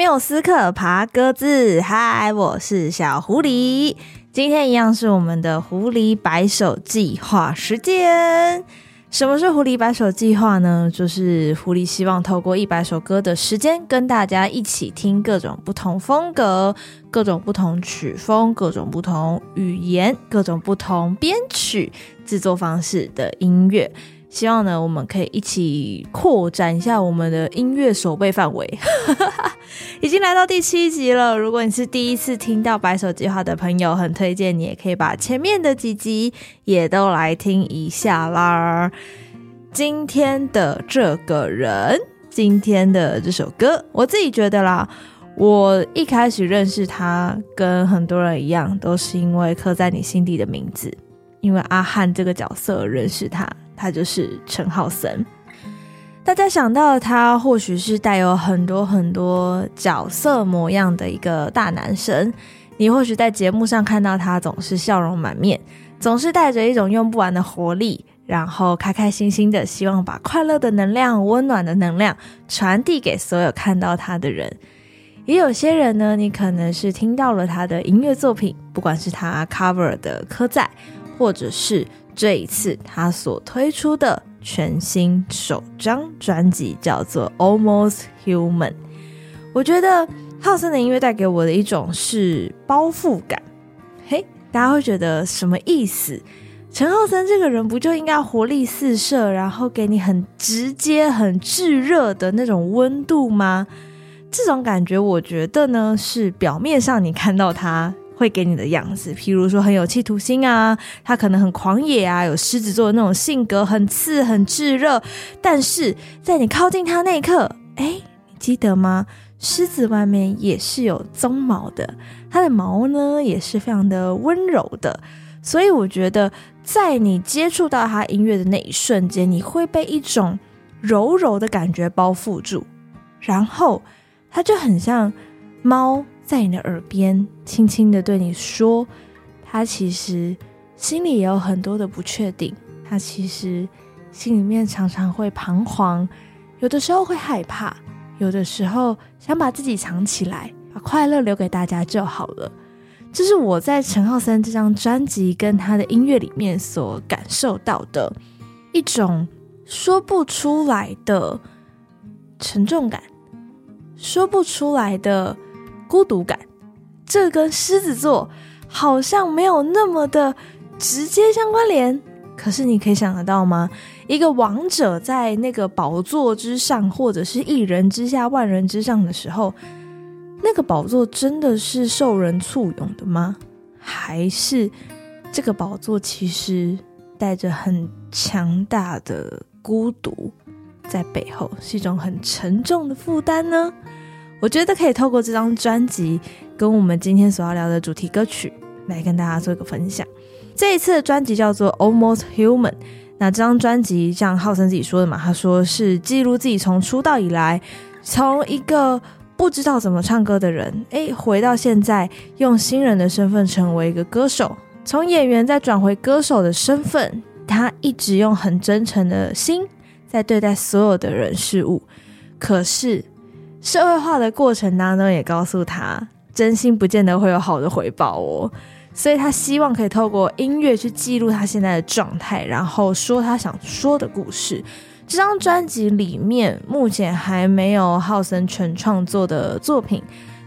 缪斯克爬鸽子，嗨，我是小狐狸。今天一样是我们的狐狸白手计划时间。什么是狐狸白手计划呢？就是狐狸希望透过一百首歌的时间，跟大家一起听各种不同风格、各种不同曲风、各种不同语言、各种不同编曲制作方式的音乐。希望呢，我们可以一起扩展一下我们的音乐守备范围。已经来到第七集了，如果你是第一次听到白手计划的朋友，很推荐你也可以把前面的几集也都来听一下啦。今天的这个人，今天的这首歌，我自己觉得啦，我一开始认识他，跟很多人一样，都是因为刻在你心底的名字，因为阿汉这个角色认识他。他就是陈浩森，大家想到他，或许是带有很多很多角色模样的一个大男生。你或许在节目上看到他，总是笑容满面，总是带着一种用不完的活力，然后开开心心的，希望把快乐的能量、温暖的能量传递给所有看到他的人。也有些人呢，你可能是听到了他的音乐作品，不管是他 cover 的《刻在》，或者是。这一次，他所推出的全新首张专辑叫做《Almost Human》。我觉得浩森的音乐带给我的一种是包覆感。嘿，大家会觉得什么意思？陈浩森这个人不就应该活力四射，然后给你很直接、很炙热的那种温度吗？这种感觉，我觉得呢，是表面上你看到他。会给你的样子，譬如说很有企图心啊，他可能很狂野啊，有狮子座的那种性格，很刺、很炙热。但是在你靠近他那一刻，哎，你记得吗？狮子外面也是有鬃毛的，它的毛呢也是非常的温柔的。所以我觉得，在你接触到他音乐的那一瞬间，你会被一种柔柔的感觉包覆住，然后它就很像猫。在你的耳边轻轻的对你说，他其实心里也有很多的不确定，他其实心里面常常会彷徨，有的时候会害怕，有的时候想把自己藏起来，把快乐留给大家就好了。这是我在陈浩森这张专辑跟他的音乐里面所感受到的一种说不出来的沉重感，说不出来的。孤独感，这跟狮子座好像没有那么的直接相关联。可是你可以想得到吗？一个王者在那个宝座之上，或者是一人之下、万人之上的时候，那个宝座真的是受人簇拥的吗？还是这个宝座其实带着很强大的孤独在背后，是一种很沉重的负担呢？我觉得可以透过这张专辑跟我们今天所要聊的主题歌曲来跟大家做一个分享。这一次的专辑叫做《Almost Human》，那这张专辑像浩森自己说的嘛，他说是记录自己从出道以来，从一个不知道怎么唱歌的人，诶，回到现在用新人的身份成为一个歌手，从演员再转回歌手的身份，他一直用很真诚的心在对待所有的人事物，可是。社会化的过程当中，也告诉他，真心不见得会有好的回报哦。所以他希望可以透过音乐去记录他现在的状态，然后说他想说的故事。这张专辑里面目前还没有浩森全创作的作品，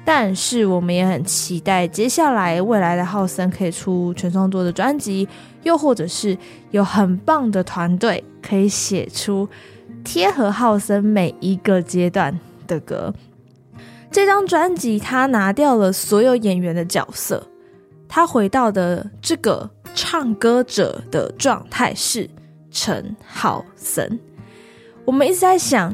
但是我们也很期待接下来未来的浩森可以出全创作的专辑，又或者是有很棒的团队可以写出贴合浩森每一个阶段的歌，这张专辑他拿掉了所有演员的角色，他回到的这个唱歌者的状态是陈浩森。我们一直在想，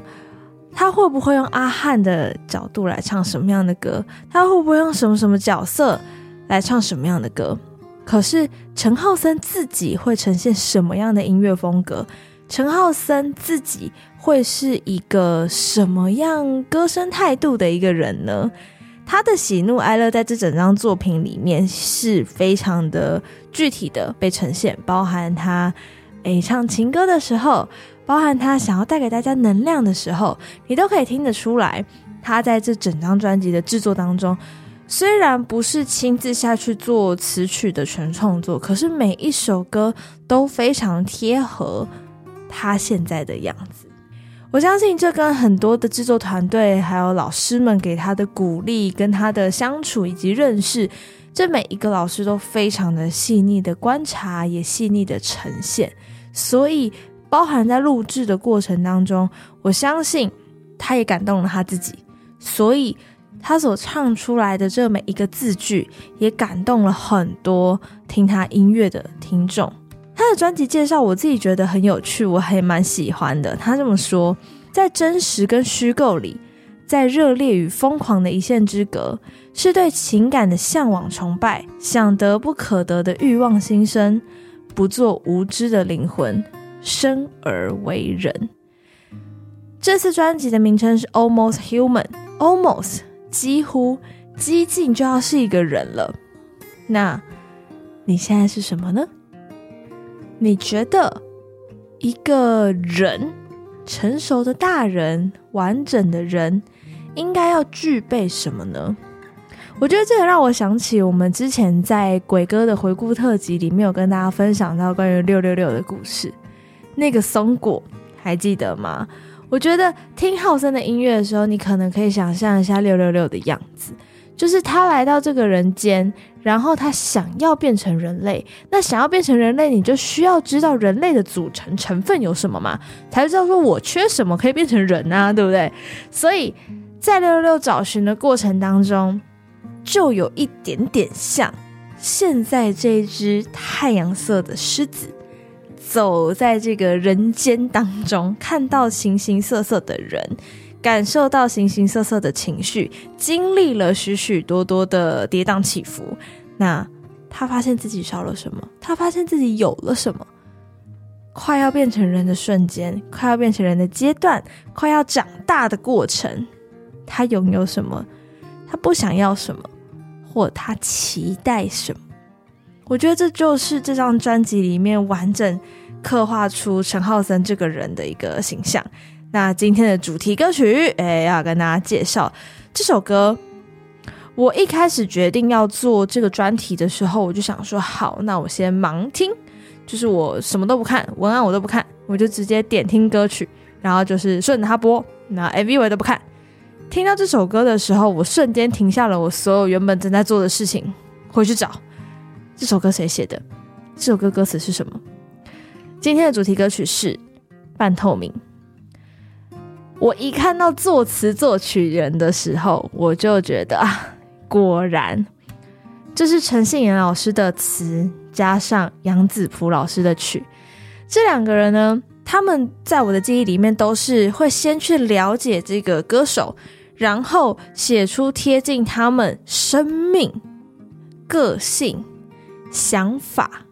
他会不会用阿汉的角度来唱什么样的歌？他会不会用什么什么角色来唱什么样的歌？可是陈浩森自己会呈现什么样的音乐风格？陈浩森自己会是一个什么样歌声态度的一个人呢？他的喜怒哀乐在这整张作品里面是非常的具体的被呈现，包含他诶唱情歌的时候，包含他想要带给大家能量的时候，你都可以听得出来。他在这整张专辑的制作当中，虽然不是亲自下去做词曲的全创作，可是每一首歌都非常贴合他现在的样子。我相信这跟很多的制作团队，还有老师们给他的鼓励，跟他的相处以及认识，这每一个老师都非常的细腻的观察，也细腻的呈现。所以，包含在录制的过程当中，我相信他也感动了他自己，所以他所唱出来的这每一个字句，也感动了很多听他音乐的听众。他的专辑介绍，我自己觉得很有趣，我还蛮喜欢的。他这么说，在真实跟虚构里，在热烈与疯狂的一线之隔，是对情感的向往、崇拜，想得不可得的欲望心生，不做无知的灵魂，生而为人。这次专辑的名称是 Almost Human，Almost 几乎几近就要是一个人了。那你现在是什么呢？你觉得一个人，成熟的大人，完整的人，应该要具备什么呢？我觉得这个让我想起我们之前在鬼哥的回顾特辑里面有跟大家分享到关于六六六的故事。那个松果还记得吗？我觉得听浩森的音乐的时候，你可能可以想象一下六六六的样子。就是他来到这个人间，然后他想要变成人类。那想要变成人类，你就需要知道人类的组成成分有什么嘛，才知道说我缺什么可以变成人啊，对不对？所以在六六六找寻的过程当中，就有一点点像现在这只太阳色的狮子，走在这个人间当中，看到形形色色的人。感受到形形色色的情绪，经历了许许多多的跌宕起伏。那他发现自己少了什么？他发现自己有了什么？快要变成人的瞬间，快要变成人的阶段，快要长大的过程，他拥有什么？他不想要什么？或他期待什么？我觉得这就是这张专辑里面完整刻画出陈浩森这个人的一个形象。那今天的主题歌曲，哎，要跟大家介绍这首歌。我一开始决定要做这个专题的时候，我就想说，好，那我先盲听，就是我什么都不看，文案我都不看，我就直接点听歌曲，然后就是顺着它播，那 MV 我也都不看。听到这首歌的时候，我瞬间停下了我所有原本正在做的事情，回去找这首歌谁写的，这首歌歌词是什么。今天的主题歌曲是《半透明》。我一看到作词作曲人的时候，我就觉得啊，果然这是陈信延老师的词加上杨子蹼老师的曲。这两个人呢，他们在我的记忆里面都是会先去了解这个歌手，然后写出贴近他们生命、个性、想法、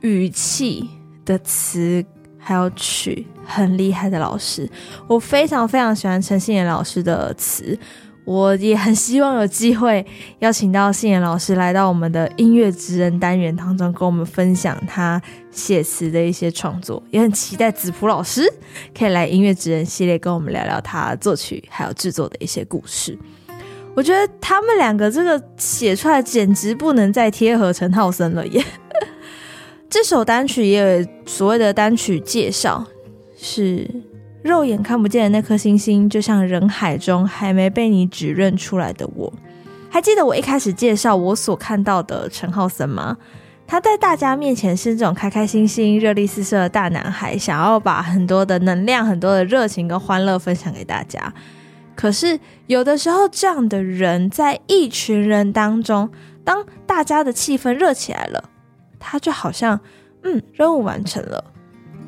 语气的词。还有曲很厉害的老师，我非常非常喜欢陈信延老师的词，我也很希望有机会邀请到信延老师来到我们的音乐职人单元当中，跟我们分享他写词的一些创作，也很期待子蹼老师可以来音乐职人系列跟我们聊聊他作曲还有制作的一些故事。我觉得他们两个这个写出来简直不能再贴合陈浩森了耶。这首单曲也有所谓的单曲介绍，是肉眼看不见的那颗星星，就像人海中还没被你指认出来的我。还记得我一开始介绍我所看到的陈浩森吗？他在大家面前是这种开开心心、热力四射的大男孩，想要把很多的能量、很多的热情跟欢乐分享给大家。可是有的时候，这样的人在一群人当中，当大家的气氛热起来了。他就好像，嗯，任务完成了，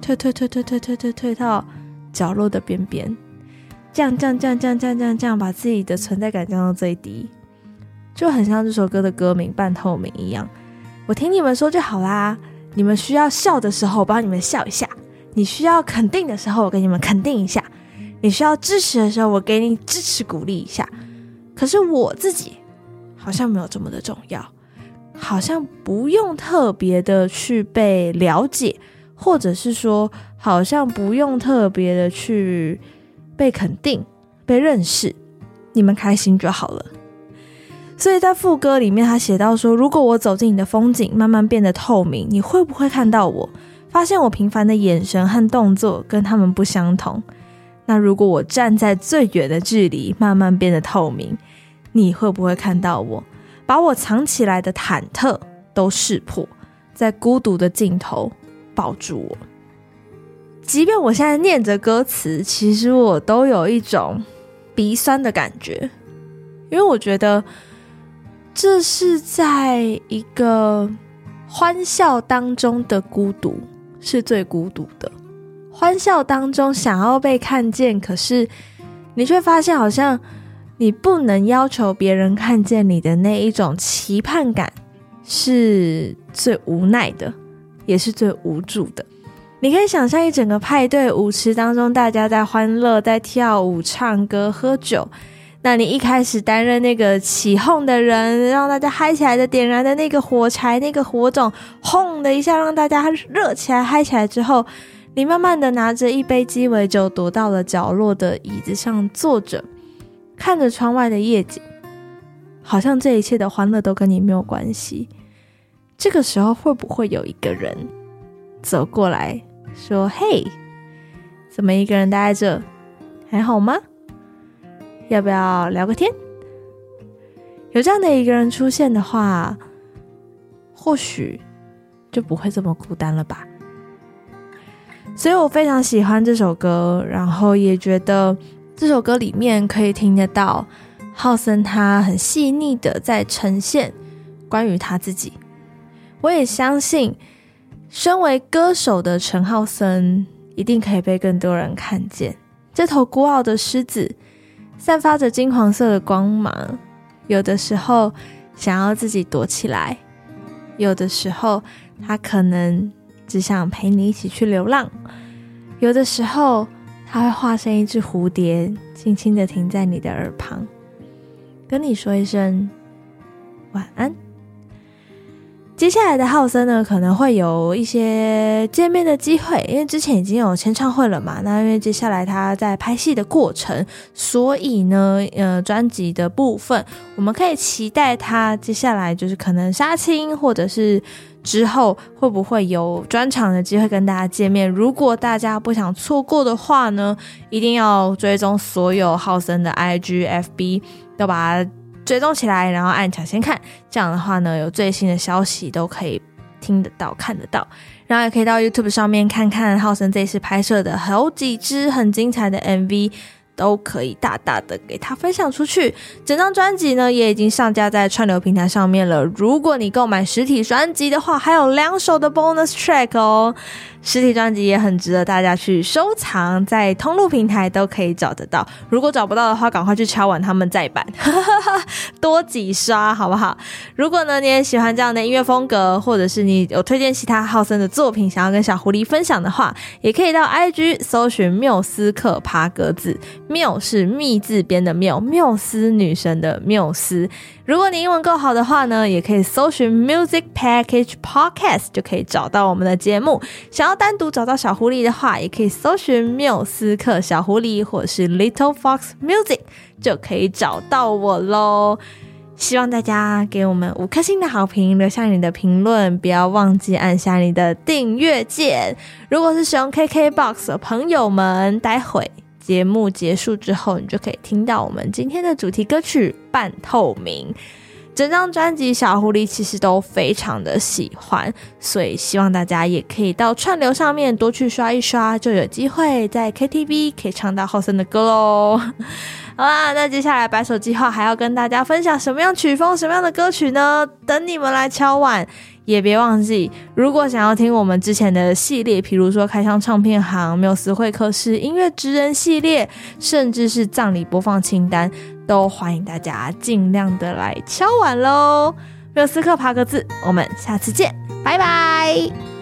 退退退退退退退退到角落的边边，降降降降降降降，把自己的存在感降到最低，就很像这首歌的歌名《半透明》一样。我听你们说就好啦，你们需要笑的时候，我帮你们笑一下；你需要肯定的时候，我给你们肯定一下；你需要支持的时候，我给你支持鼓励一下。可是我自己好像没有这么的重要。好像不用特别的去被了解，或者是说，好像不用特别的去被肯定、被认识。你们开心就好了。所以在副歌里面，他写到说：“如果我走进你的风景，慢慢变得透明，你会不会看到我？发现我平凡的眼神和动作跟他们不相同？那如果我站在最远的距离，慢慢变得透明，你会不会看到我？把我藏起来的忐忑都识破，在孤独的尽头抱住我。即便我现在念着歌词，其实我都有一种鼻酸的感觉，因为我觉得。”这是在一个欢笑当中的孤独，是最孤独的。欢笑当中想要被看见，可是你却发现，好像你不能要求别人看见你的那一种期盼感，是最无奈的，也是最无助的。你可以想象一整个派对舞池当中，大家在欢乐，在跳舞、唱歌、喝酒。那你一开始担任那个起哄的人，让大家嗨起来的点燃的那个火柴，那个火种，轰的一下让大家热起来、嗨起来之后，你慢慢的拿着一杯鸡尾酒，躲到了角落的椅子上坐着，看着窗外的夜景，好像这一切的欢乐都跟你没有关系。这个时候会不会有一个人走过来说：“嘿，怎么一个人待在这？还好吗？”要不要聊个天？有这样的一个人出现的话，或许就不会这么孤单了吧。所以我非常喜欢这首歌，然后也觉得这首歌里面可以听得到浩森他很细腻的在呈现关于他自己。我也相信，身为歌手的陈浩森一定可以被更多人看见。这头孤傲的狮子。散发着金黄色的光芒，有的时候想要自己躲起来，有的时候他可能只想陪你一起去流浪，有的时候他会化身一只蝴蝶，轻轻的停在你的耳旁，跟你说一声晚安。接下来的浩森呢，可能会有一些见面的机会，因为之前已经有签唱会了嘛。那因为接下来他在拍戏的过程，所以呢，呃，专辑的部分我们可以期待他接下来就是可能杀青，或者是之后会不会有专场的机会跟大家见面。如果大家不想错过的话呢，一定要追踪所有浩森的 IG、FB，都把它。追踪起来，然后按抢先看，这样的话呢，有最新的消息都可以听得到、看得到，然后也可以到 YouTube 上面看看浩森这次拍摄的好几支很精彩的 MV。都可以大大的给他分享出去。整张专辑呢，也已经上架在串流平台上面了。如果你购买实体专辑的话，还有两首的 bonus track 哦。实体专辑也很值得大家去收藏，在通路平台都可以找得到。如果找不到的话，赶快去敲完他们再版，多几刷好不好？如果呢，你也喜欢这样的音乐风格，或者是你有推荐其他浩森的作品，想要跟小狐狸分享的话，也可以到 IG 搜寻缪斯克爬格子。缪是密字边的缪，缪斯女神的缪斯。如果你英文够好的话呢，也可以搜寻 Music Package Podcast 就可以找到我们的节目。想要单独找到小狐狸的话，也可以搜寻缪斯克小狐狸或是 Little Fox Music 就可以找到我喽。希望大家给我们五颗星的好评，留下你的评论，不要忘记按下你的订阅键。如果是使用 KKBOX 的朋友们，待会。节目结束之后，你就可以听到我们今天的主题歌曲《半透明》。整张专辑小狐狸其实都非常的喜欢，所以希望大家也可以到串流上面多去刷一刷，就有机会在 KTV 可以唱到浩森的歌喽。好啦，那接下来白手计划还要跟大家分享什么样曲风、什么样的歌曲呢？等你们来敲碗。也别忘记，如果想要听我们之前的系列，比如说开箱唱片行、缪斯会客室、音乐职人系列，甚至是葬礼播放清单，都欢迎大家尽量的来敲碗喽！缪斯克爬格子，我们下次见，拜拜。